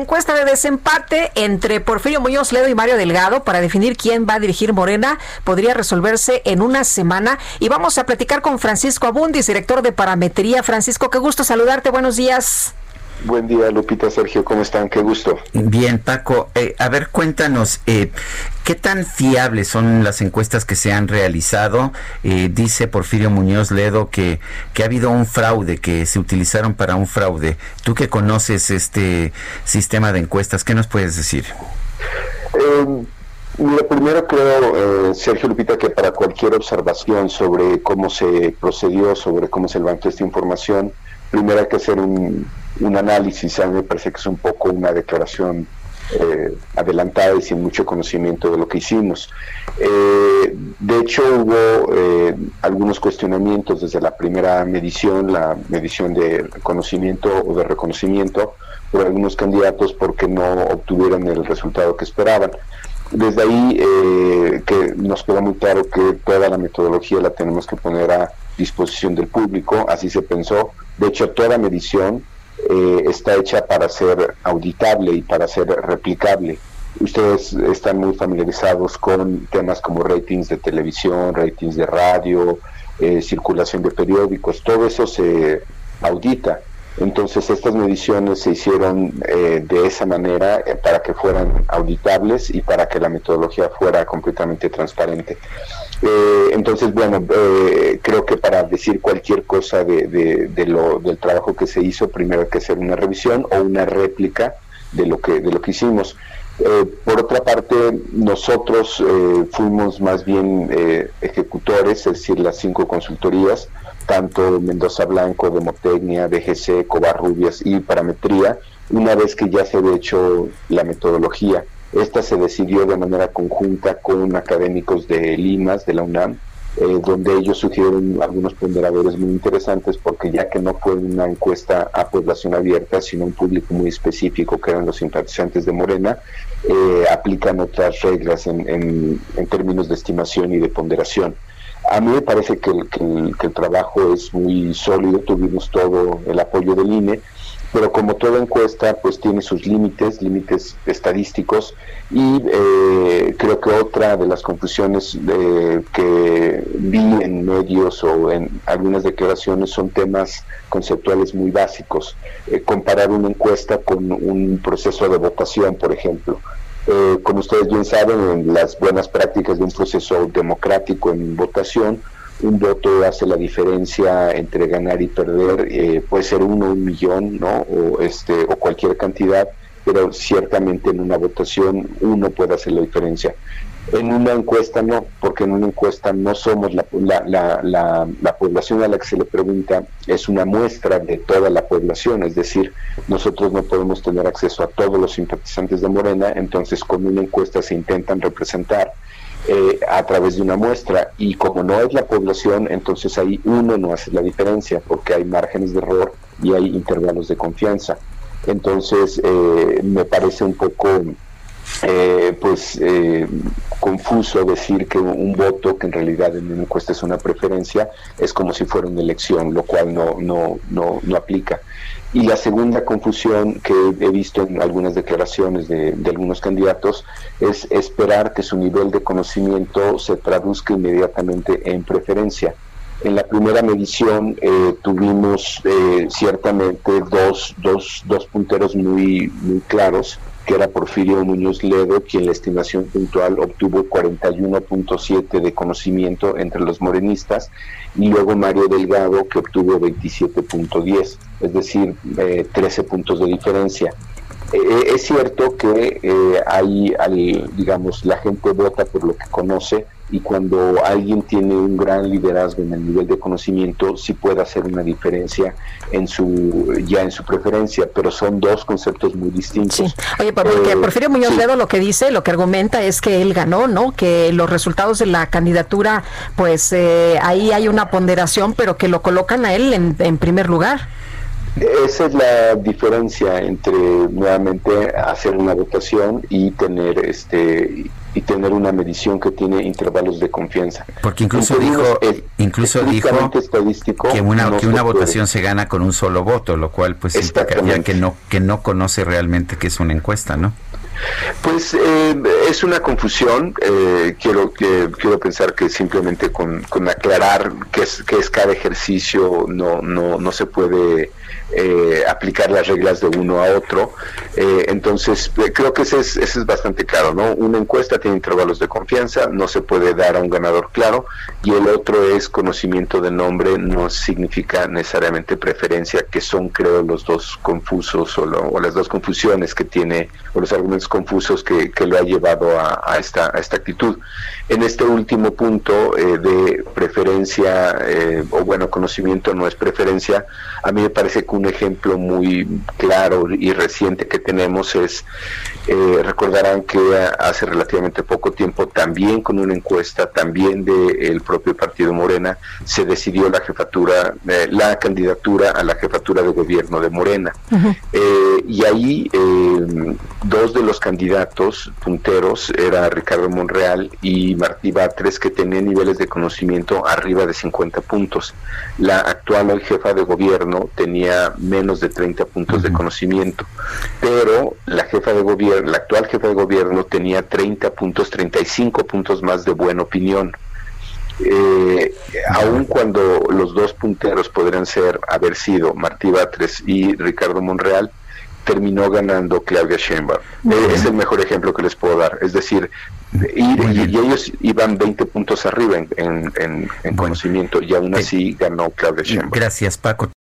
encuesta de desempate entre Porfirio Muñoz Ledo y Mario Delgado para definir quién va a dirigir Morena podría resolverse en una semana. Y vamos a platicar con Francisco Abundis, director de Parametría. Francisco, qué gusto saludarte. Buenos días. Buen día, Lupita, Sergio, ¿cómo están? Qué gusto. Bien, Paco. Eh, a ver, cuéntanos, eh, ¿qué tan fiables son las encuestas que se han realizado? Eh, dice Porfirio Muñoz Ledo que, que ha habido un fraude, que se utilizaron para un fraude. Tú que conoces este sistema de encuestas, ¿qué nos puedes decir? Mira, primero creo, Sergio Lupita, que para cualquier observación sobre cómo se procedió, sobre cómo se levantó esta información, primero hay que hacer un, un análisis, a mí me parece que es un poco una declaración eh, adelantada y sin mucho conocimiento de lo que hicimos. Eh, de hecho, hubo eh, algunos cuestionamientos desde la primera medición, la medición de conocimiento o de reconocimiento, por algunos candidatos porque no obtuvieron el resultado que esperaban. Desde ahí que nos queda muy claro que toda la metodología la tenemos que poner a disposición del público, así se pensó. De hecho, toda medición eh, está hecha para ser auditable y para ser replicable. Ustedes están muy familiarizados con temas como ratings de televisión, ratings de radio, eh, circulación de periódicos, todo eso se audita. Entonces estas mediciones se hicieron eh, de esa manera para que fueran auditables y para que la metodología fuera completamente transparente. Eh, entonces, bueno, eh, creo que para decir cualquier cosa de, lo, del trabajo que se hizo, primero hay que hacer una revisión o una réplica de lo que, de lo que hicimos. Eh, por otra parte, nosotros fuimos más bien ejecutores, es decir, las cinco consultorías, tanto Mendoza Blanco, Demotecnia, DGC, Covarrubias y Parametría, una vez que ya se había hecho la metodología. Esta se decidió de manera conjunta con académicos de Limas, de la UNAM, eh, donde ellos sugirieron algunos ponderadores muy interesantes porque ya que no fue una encuesta a población abierta, sino un público muy específico que eran los simpatizantes de Morena, eh, aplican otras reglas en, términos de estimación y de ponderación. A mí me parece que el trabajo es muy sólido, tuvimos todo el apoyo del INE pero como toda encuesta pues tiene sus límites, límites estadísticos y eh, creo que otra de las confusiones eh, que vi en medios o en algunas declaraciones son temas conceptuales muy básicos. Eh, comparar una encuesta con un proceso de votación, por ejemplo. como ustedes bien saben, en las buenas prácticas de un proceso democrático en votación, un voto hace la diferencia entre ganar y perder, eh, puede ser uno, un millón, ¿no? O, este, o cualquier cantidad, pero ciertamente en una votación uno puede hacer la diferencia. En una encuesta no, porque en una encuesta no somos la, la, la, la, población a la que se le pregunta, es una muestra de toda la población, es decir, nosotros no podemos tener acceso a todos los simpatizantes de Morena, entonces con una encuesta se intentan representar eh, a través de una muestra y como no es la población, entonces ahí uno no hace la diferencia porque hay márgenes de error y hay intervalos de confianza. Entonces eh, me parece un poco eh, pues confuso decir que un voto que en realidad en una encuesta es una preferencia es como si fuera una elección, lo cual no, no, no, no aplica. Y la segunda confusión que he visto en algunas declaraciones de, algunos candidatos es esperar que su nivel de conocimiento se traduzca inmediatamente en preferencia. En la primera medición eh, tuvimos eh, ciertamente dos, dos, dos punteros muy, muy claros que era Porfirio Muñoz Ledo, quien la estimación puntual obtuvo 41.7 de conocimiento entre los morenistas, y luego Mario Delgado, que obtuvo 27.10, es decir, 13 eh, puntos de diferencia. Eh, eh, es cierto que hay, digamos, la gente vota por lo que conoce, y cuando alguien tiene un gran liderazgo en el nivel de conocimiento, sí puede hacer una diferencia en su ya en su preferencia, pero son dos conceptos muy distintos. Sí. Oye, porque eh, Porfirio Muñoz Ledo lo que dice, lo que argumenta es que él ganó, ¿no? Que los resultados de la candidatura, pues eh, ahí hay una ponderación, pero que lo colocan a él en, en primer lugar. Esa es la diferencia entre nuevamente hacer una votación y tener este y tener una medición que tiene intervalos de confianza. Porque incluso dijo, incluso dijo que una, que una votación se gana con un solo voto, lo cual pues implicaría que no que no conoce realmente qué es una encuesta, ¿no? Pues eh, es una confusión. Eh, quiero quiero pensar que simplemente con, con aclarar qué es, qué es cada ejercicio no no no se puede eh, aplicar las reglas de uno a otro. Eh, entonces, eh, creo que ese es, ese es bastante claro, ¿no? Una encuesta tiene intervalos de confianza, no se puede dar a un ganador claro, y el otro es conocimiento de nombre, no significa necesariamente preferencia, que son, creo, los dos confusos o, las dos confusiones que tiene, o los argumentos confusos que, que lo ha llevado a, a, esta, a esta actitud. En este último punto de preferencia, o bueno, conocimiento no es preferencia, a mí me parece que un ejemplo muy claro y reciente que tenemos es, eh, recordarán que hace relativamente poco tiempo, también con una encuesta, también del propio partido Morena, se decidió la jefatura, eh, la candidatura a la jefatura de gobierno de Morena. Eh, y ahí dos de los candidatos punteros era Ricardo Monreal y Martí Batres, que tenían niveles de conocimiento arriba de 50 puntos. La actual jefa de gobierno tenía menos de 30 puntos de conocimiento, pero la jefa de gobierno, la actual jefa de gobierno tenía 30 puntos, 35 puntos más de buena opinión. Eh, aun cuando los dos punteros podrían ser haber sido Martí Batres y Ricardo Monreal, terminó ganando Claudia Sheinbaum. es el mejor ejemplo que les puedo dar. Es decir, y, ellos iban 20 puntos arriba en, conocimiento y aún eh, así ganó Claudia Sheinbaum. Gracias, Paco.